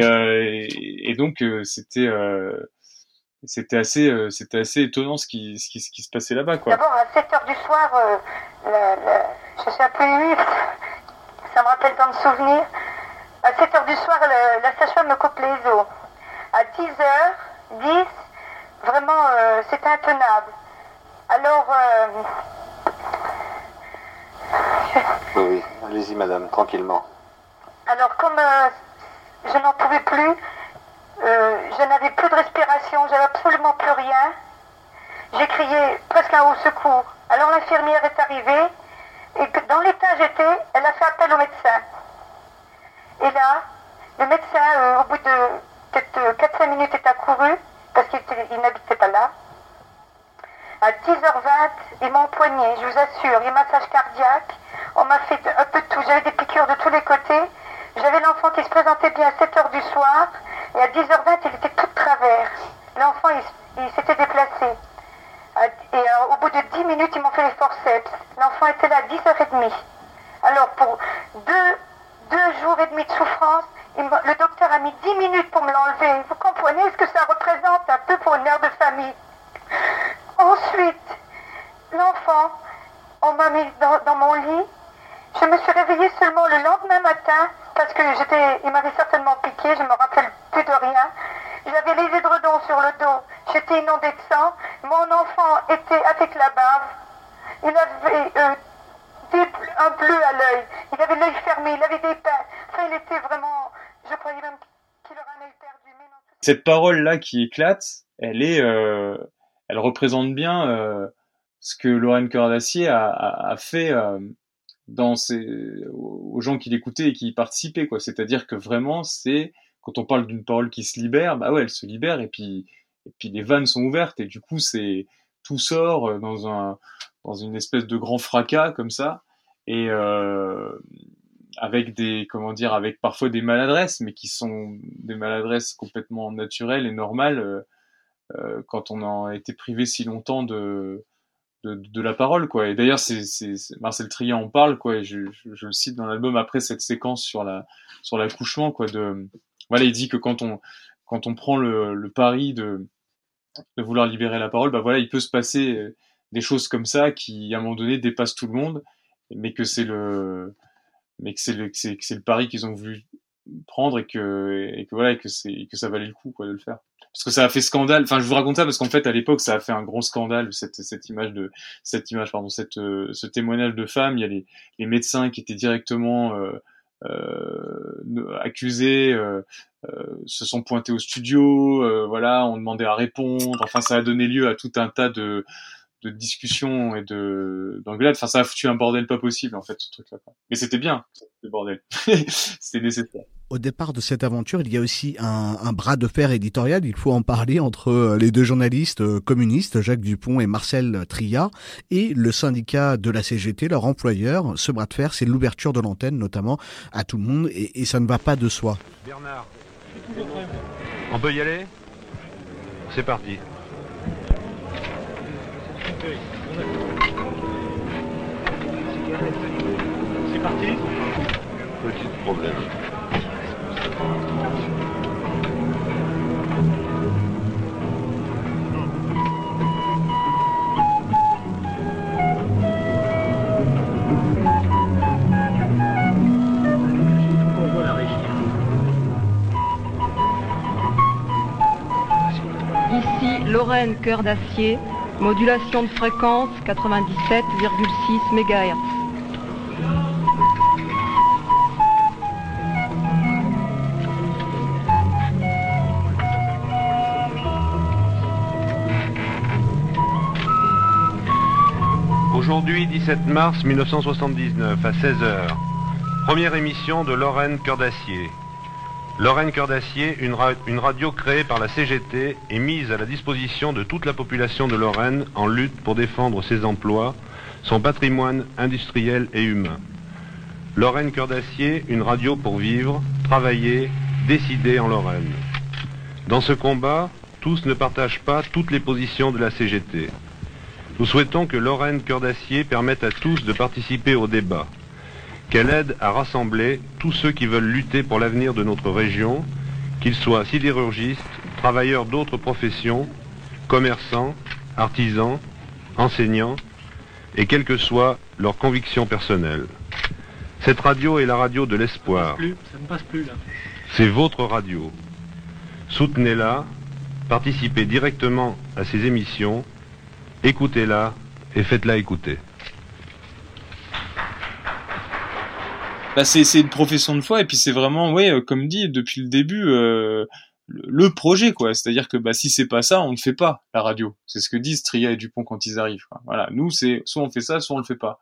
et, donc c'était c'était assez c'était assez étonnant ce qui ce qui, ce qui se passait là-bas quoi. D'abord à 7 heures du soir suis un peu émue, ça me rappelle tant de souvenirs. À 7h du soir, la sage-femme me coupe les os. À 10h10, vraiment, euh, c'était intenable. Alors... Euh, oui, oui, allez-y madame, tranquillement. Alors comme euh, je n'en pouvais plus, je n'avais plus de respiration, j'avais absolument plus rien. J'ai crié presque un haut secours. Alors l'infirmière est arrivée, et que dans l'état j'étais, elle a fait appel au médecin. Et là, le médecin, euh, au bout de peut-être 4-5 euh, minutes, est accouru, parce qu'il n'habitait pas là. À 10h20, il m'a empoigné, je vous assure, il y a massage cardiaque, on m'a fait un peu de tout, j'avais des piqûres de tous les côtés. J'avais l'enfant qui se présentait bien à 7h du soir, et à 10h20, il était tout de travers. L'enfant, il s'était déplacé. Et euh, au bout de 10 minutes, ils m'ont fait les forceps. L'enfant était là à 10h30. Alors pour deux, deux jours et demi de souffrance, le docteur a mis 10 minutes pour me l'enlever. Vous comprenez ce que ça représente un peu pour une mère de famille Ensuite, l'enfant, on m'a mis dans, mon lit. Je me suis réveillée seulement le lendemain matin parce que j'étais, m'avait certainement piqué, je ne me rappelle plus de rien. J'avais les édredons sur le dos, j'étais inondée de sang. Mon enfant était avec la bave. Il avait euh, un bleu à l'œil. Il avait l'œil fermé, il avait des pains. Enfin, il était vraiment. Je croyais même qu'il aurait un œil perdu. Mais non, Cette parole-là qui éclate, elle est. Euh, elle représente bien euh, ce que Lorraine Cordacier a, a, a fait euh, dans aux gens qui l'écoutaient et qui y participaient. Quoi. C'est-à-dire que vraiment, c'est quand on parle d'une parole qui se libère, bah ouais, elle se libère et puis et puis les vannes sont ouvertes et du coup c'est tout sort euh, dans un dans une espèce de grand fracas comme ça. Et euh, avec des comment dire avec parfois des maladresses mais qui sont des maladresses complètement naturelles et normales euh, euh quand on a été privé si longtemps de de, de la parole quoi. Et d'ailleurs c'est Marcel Trian en parle quoi et je, je, je le cite dans l'album après cette séquence sur la sur l'accouchement quoi de voilà, il dit que quand on quand on prend le, le pari de, de vouloir libérer la parole, bah voilà, il peut se passer euh, des choses comme ça qui à un moment donné dépassent tout le monde, mais que c'est le mais que c'est le c'est c'est le pari qu'ils ont voulu prendre et que et que voilà et que c'est que ça valait le coup quoi de le faire. Parce que ça a fait scandale enfin je vous raconte ça parce qu'en fait à l'époque ça a fait un gros scandale cette cette image de cette image pardon cette euh, ce témoignage de femme. Il y a les les médecins qui étaient directement euh, accusés euh, euh, se sont pointés au studio, voilà, ont demandé à répondre. Enfin, ça a donné lieu à tout un tas de de discussion et de d'engueulades. Enfin, ça a foutu un bordel pas possible en fait ce truc-là. Mais c'était bien, le bordel. c'était nécessaire. Au départ de cette aventure, il y a aussi un, un, bras de fer éditorial, il faut en parler, entre euh, les deux journalistes euh, communistes, Jacques Dupont et Marcel Tria, et le syndicat de la CGT, leur employeur. Ce bras de fer, c'est l'ouverture de l'antenne, notamment, à tout le monde, et, et ça ne va pas de soi. Bernard, on peut y aller? C'est parti. C'est parti Petit problème. Lorraine Cœur d'Acier, modulation de fréquence 97,6 MHz. Aujourd'hui, 17 mars 1979, à 16h. Première émission de Lorraine Cœur d'Acier. Lorraine Cœur d'Acier, une, ra- une radio créée par la CGT et mise à la disposition de toute la population de Lorraine en lutte pour défendre ses emplois, son patrimoine industriel et humain. Lorraine Cœur d'Acier, une radio pour vivre, travailler, décider en Lorraine. Dans ce combat, tous ne partagent pas toutes les positions de la CGT. Nous souhaitons que Lorraine Cœur d'Acier permette à tous de participer au débat, qu'elle aide à rassembler tous ceux qui veulent lutter pour l'avenir de notre région, qu'ils soient sidérurgistes, travailleurs d'autres professions, commerçants, artisans, enseignants, et quelles que soient leurs convictions personnelles. Cette radio est la radio de l'espoir. Plus, ça ne passe plus là. C'est votre radio. Soutenez-la, participez directement à ses émissions, écoutez-la et faites-la écouter. Bah, c'est c'est une profession de foi et puis c'est vraiment ouais euh, comme dit depuis le début euh, le, projet quoi. C'est-à-dire que bah si c'est pas ça on ne fait pas la radio. C'est ce que disent Tria et Dupont quand ils arrivent voilà. Nous c'est soit on fait ça soit on le fait pas.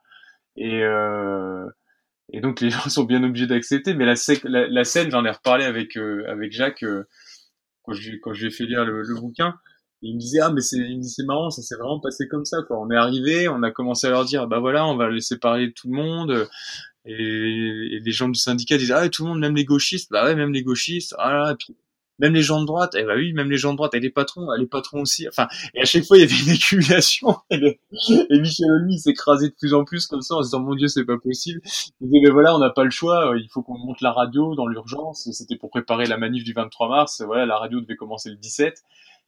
Et euh, donc les gens sont bien obligés d'accepter. Mais la, la, scène j'en ai reparlé avec avec Jacques quand je lui- ai fait lire le, bouquin. Il me disait ah mais c'est c'est marrant ça s'est vraiment passé comme ça quoi. On est arrivé on a commencé à leur dire bah voilà on va laisser parler tout le monde et, les gens du syndicat disaient ah tout le monde même les gauchistes. Bah ouais même les gauchistes. Ah et puis même les gens de droite. Eh bah oui même les gens de droite. Et les patrons les patrons aussi. Enfin et à chaque fois il y avait une accumulation et, le- et Michel Olmy s'écrasait de plus en plus comme ça en se disant mon dieu c'est pas possible. Il disait mais voilà on n'a pas le choix. Il faut qu'on monte la radio dans l'urgence. C'était pour préparer la manif du 23 mars. Voilà la radio devait commencer le 17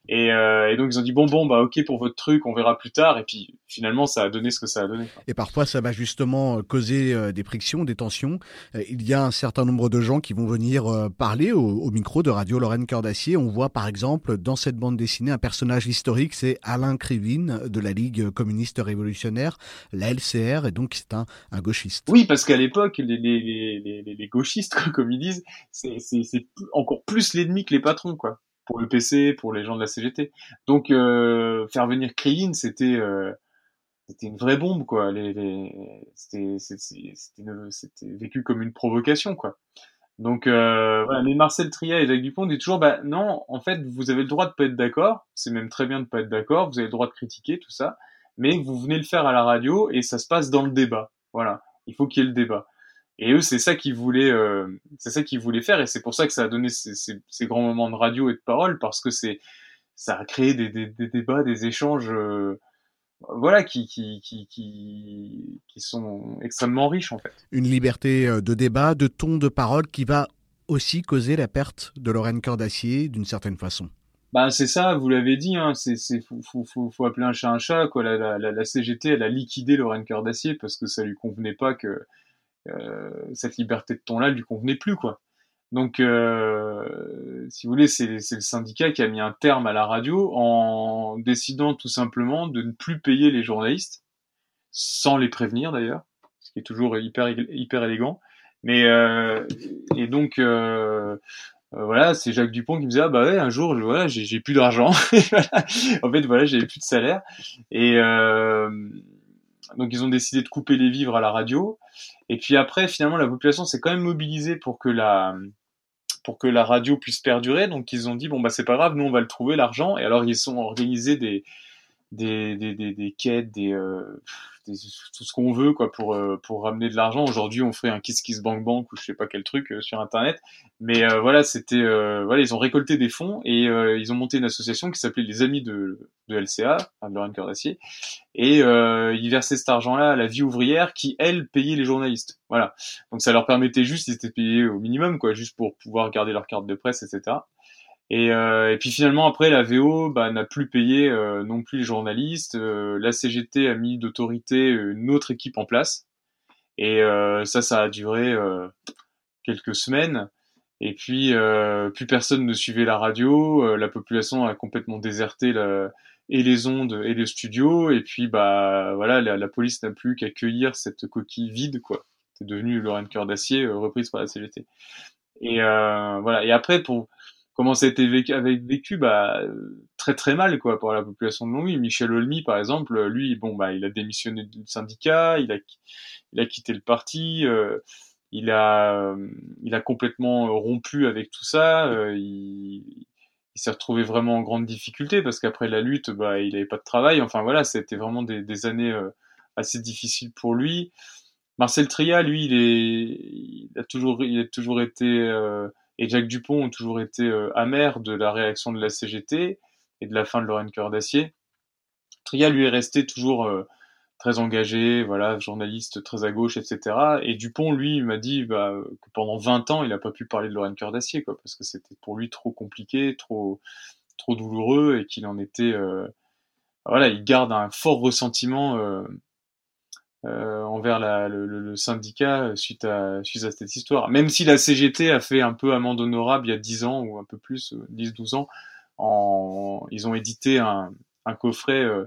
et, euh, et donc ils ont dit bon bon bah ok pour votre truc on verra plus tard et puis finalement ça a donné ce que ça a donné. Et parfois, ça va justement euh, causer euh, des frictions, des tensions. Euh, Il y a un certain nombre de gens qui vont venir parler au, au micro de Radio Lorraine Cœur d'Acier. On voit par exemple dans cette bande dessinée un personnage historique, c'est Alain Krivine de la Ligue communiste révolutionnaire, la LCR, et donc c'est un, un gauchiste. Oui, parce qu'à l'époque, les, les, les, les, gauchistes, comme ils disent, c'est encore plus l'ennemi que les patrons, quoi. Pour le PC, pour les gens de la CGT. Donc, euh, faire venir Krillin, c'était euh, c'était une vraie bombe, quoi. Les, les, c'était c'était vécu comme une provocation, quoi. Donc, euh, voilà. Mais Marcel Tria et Jacques Dupont disent toujours, bah non, en fait, vous avez le droit de pas être d'accord. C'est même très bien de pas être d'accord. Vous avez le droit de critiquer tout ça, mais vous venez le faire à la radio et ça se passe dans le débat. Voilà. Il faut qu'il y ait le débat. Et eux, c'est ça qu'ils voulaient, euh, c'est ça qu'ils voulaient faire, et c'est pour ça que ça a donné ces, ces- ces grands moments de radio et de parole, parce que c'est, ça a créé des, des, des débats, des échanges, euh, voilà, qui, qui, qui, qui, qui sont extrêmement riches en fait. Une liberté euh, de débat, de ton, de parole qui va aussi causer la perte de Lorraine Cœur d'Acier d'une certaine façon. Bah c'est ça, vous l'avez dit, hein, c'est, c'est, faut, faut, faut, faut appeler un chat un chat, quoi. La, la, la, la CGT, elle a liquidé Lorraine Cœur d'Acier parce que ça lui convenait pas que cette liberté de ton-là lui convenait plus, quoi. Donc, euh, si vous voulez, c'est, le syndicat qui a mis un terme à la radio en décidant tout simplement de ne plus payer les journalistes, sans les prévenir d'ailleurs, ce qui est toujours hyper, hyper élégant. Mais euh, et donc euh, euh, voilà, c'est Jacques Dupont qui me disait ah bah ouais un jour voilà j'ai plus d'argent. En fait voilà j'avais plus de salaire et euh, donc ils ont décidé de couper les vivres à la radio. Et puis après finalement la population s'est quand même mobilisée pour que la pour que la radio puisse perdurer. Donc ils ont dit bon bah c'est pas grave, nous on va le trouver l'argent. Et alors ils ont organisé des des des des, des quêtes, des, euh, des- tout ce qu'on veut quoi pour euh, pour ramener de l'argent. Aujourd'hui on ferait un Kiss Kiss Bank Bank ou je sais pas quel truc euh, sur internet. Mais euh, voilà c'était euh, voilà ils ont récolté des fonds et euh, ils ont monté une association qui s'appelait les Amis de de LCA, enfin, de Lorraine Cœur. Et ils versaient cet argent-là à la vie ouvrière qui, elle, payait les journalistes. Voilà. Donc ça leur permettait juste, ils étaient payés au minimum, quoi, juste pour pouvoir garder leur carte de presse, etc. Et, euh, et puis finalement, après, la VO bah, n'a plus payé euh, non plus les journalistes. Euh, la CGT a mis d'autorité une autre équipe en place. Et euh, ça, ça a duré euh, quelques semaines. Et puis, euh, plus personne ne suivait la radio. euh, la population a complètement déserté la, et les ondes et le studio. Et puis, bah voilà, la, police n'a plus qu'à cueillir cette coquille vide, quoi. C'est devenu Lorraine Cœur d'Acier, reprise par la CGT. Et voilà. Et après, pour comment ça a été vécu, avec vécu bah très très mal quoi pour la population de Longwy. Michel Olmy par exemple, lui bon bah il a démissionné du syndicat, il a il a quitté le parti, euh, il a il a complètement rompu avec tout ça, euh, il, il s'est retrouvé vraiment en grande difficulté parce qu'après la lutte bah il avait pas de travail. Enfin voilà, c'était vraiment des, des années euh, assez difficiles pour lui. Marcel Tria, lui, il est, il a toujours, il a toujours été euh, et Jacques Dupont ont toujours été euh, amers de la réaction de la CGT et de la fin de Lorraine Cœur d'Acier. Tria lui est resté toujours euh, très engagé, voilà, journaliste très à gauche, etc. Et Dupont, lui, m'a dit bah, que pendant 20 ans, il n'a pas pu parler de Lorraine Cœur d'Acier, quoi, parce que c'était pour lui trop compliqué, trop, trop douloureux, et qu'il en était, euh, voilà, il garde un fort ressentiment euh, euh, envers la, le, le, syndicat suite à, suite à cette histoire. Même si la CGT a fait un peu amende honorable il y a 10 ans ou un peu plus, 10-12 euh, ans, en, ils ont édité un, un coffret euh,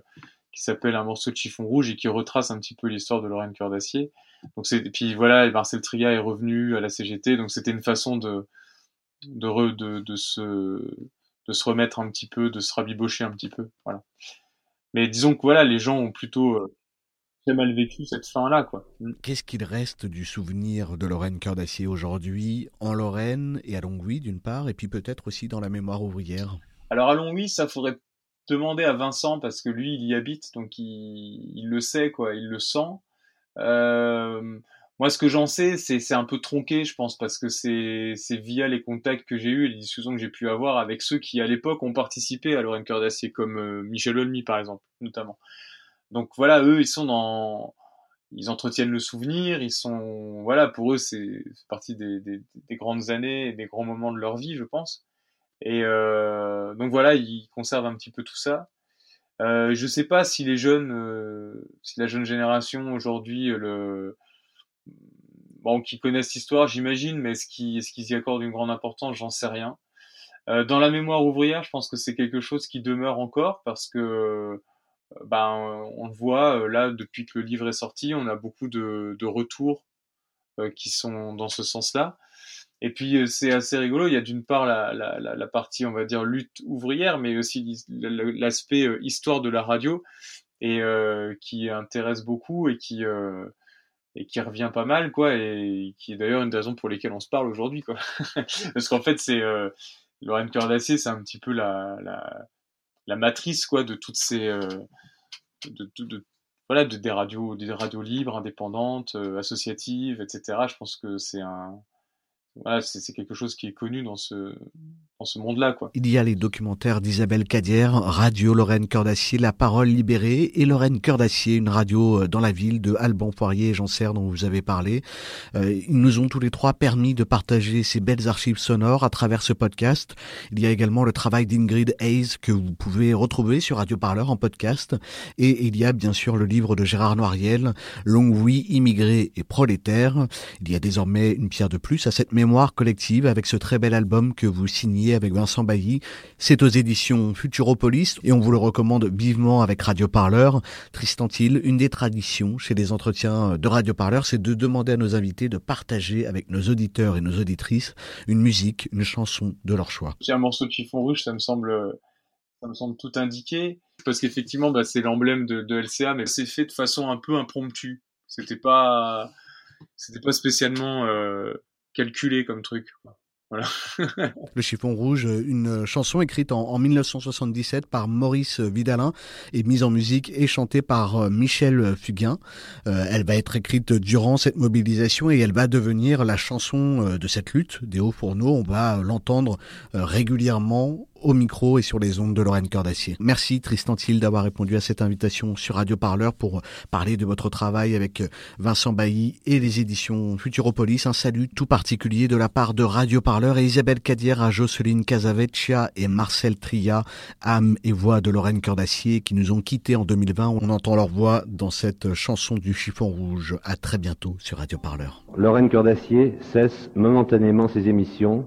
qui s'appelle Un morceau de chiffon rouge et qui retrace un petit peu l'histoire de Lorraine Cœur d'Acier. Donc c'est, puis voilà, Marcel Tria est revenu à la CGT, donc c'était une façon de, de, de, de, se, de se remettre un petit peu, de se rabibocher un petit peu. Voilà. Mais disons que voilà, les gens ont plutôt mal vécu cette fin-là, quoi. Mm. Qu'est-ce qu'il reste du souvenir de Lorraine Cœur d'Acier aujourd'hui en Lorraine et à Longwy d'une part, et puis peut-être aussi dans la mémoire ouvrière? Alors à Longwy, ça faudrait demander à Vincent parce que lui, il y habite, donc il, il le sait, quoi, il le sent. Euh, moi, ce que j'en sais, c'est un peu tronqué, je pense, parce que c'est via les contacts que j'ai eus et les discussions que j'ai pu avoir avec ceux qui, à l'époque, ont participé à Lorraine Cœur d'Acier, comme euh, Michel Olmy, par exemple, notamment. Donc voilà, eux, ils sont dans, ils entretiennent le souvenir, ils sont, voilà, pour eux, c'est partie des, des, des, grandes années des grands moments de leur vie, je pense. Et euh, donc voilà, ils conservent un petit peu tout ça. Euh, je sais pas si les jeunes, euh, si la jeune génération aujourd'hui, le, bon, qui connaissent l'histoire, j'imagine, mais est-ce qu'ils, est-ce qu'ils y accordent une grande importance, j'en sais rien. Euh, dans la mémoire ouvrière, je pense que c'est quelque chose qui demeure encore parce que ben, on le voit euh, là depuis que le livre est sorti, on a beaucoup de, de retours euh, qui sont dans ce sens-là. Et puis euh, c'est assez rigolo, il y a d'une part la, la, la, partie, on va dire, lutte ouvrière, mais aussi l'aspect histoire de la radio, et qui intéresse beaucoup et qui, et qui revient pas mal, quoi, et qui est d'ailleurs une des raisons pour lesquelles on se parle aujourd'hui, quoi. Parce qu'en fait, c'est Lorraine Cœur d'Acier, c'est un petit peu la, la, la matrice quoi de toutes ces euh, voilà de, des radios des radios libres indépendantes euh, associatives etc je pense que c'est un voilà, c'est quelque chose qui est connu dans ce, dans ce monde-là. Il y a les documentaires d'Isabelle Cadière, Radio Lorraine Cœur d'Acier, La Parole Libérée et Lorraine Cœur d'Acier, une radio euh, dans la ville de Alban Poirier et Jean dont vous avez parlé. Euh, ils nous ont tous les trois permis de partager ces belles archives sonores à travers ce podcast. Il y a également le travail d'Ingrid Hayes que vous pouvez retrouver sur Radio Parleur en podcast. Et il y a bien sûr le livre de Gérard Noiriel, Long oui, immigré et prolétaire. Il y a désormais une pierre de plus à cette mémoire collective avec ce très bel album que vous signez avec Vincent Bailly. C'est aux éditions Futuropolis et on vous le recommande vivement avec Radio Parleur. Tristan Thiel, une des traditions chez les entretiens de Radio Parleur, c'est de demander à nos invités de partager avec nos auditeurs et nos auditrices une musique, une chanson de leur choix. Un morceau de chiffon rouge, ça me semble, ça me semble tout indiqué parce qu'effectivement, bah, c'est l'emblème de, de LCA, mais c'est fait de façon un peu impromptue. C'était pas, c'était pas spécialement euh, calculé comme truc. Le chiffon rouge, une chanson écrite en, 1977 par Maurice Vidalin et mise en musique et chantée par euh, Michel Fugain. Euh, elle va être écrite durant cette mobilisation et elle va devenir la chanson euh, de cette lutte des hauts fourneaux. On va l'entendre régulièrement au micro et sur les ondes de Lorraine Cœur d'Acier. Merci Tristan Thiel d'avoir répondu à cette invitation sur Radio Parleur pour parler de votre travail avec Vincent Bailly et les éditions Futuropolis. Un salut tout particulier de la part de Radio Parleur et Isabelle Cadière à Jocelyne Casaveccia et Marcel Tria, âme et voix de Lorraine Cœur d'Acier qui nous ont quittés en 2020. On entend leur voix dans cette chanson du chiffon rouge. À très bientôt sur Radio Parleur. Lorraine Cœur d'Acier cesse momentanément ses émissions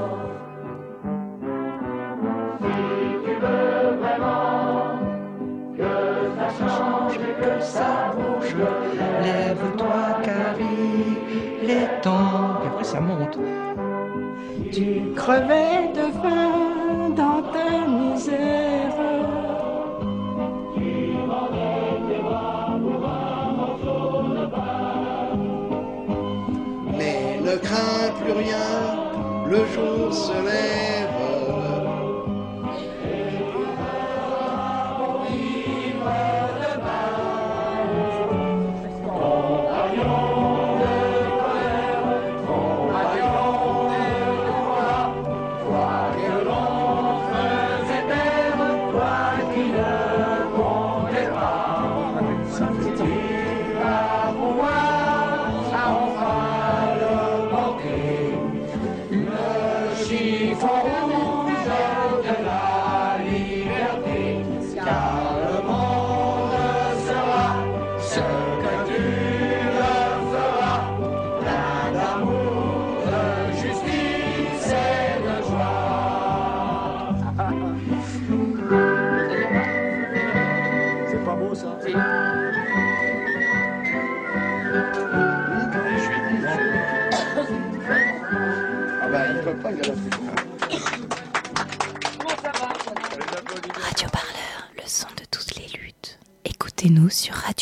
temps. Et après, ça monte. Tu crevais de faim dans ta misère. Mais ne crains plus rien, le jour se lève. Sur radioparleur.com.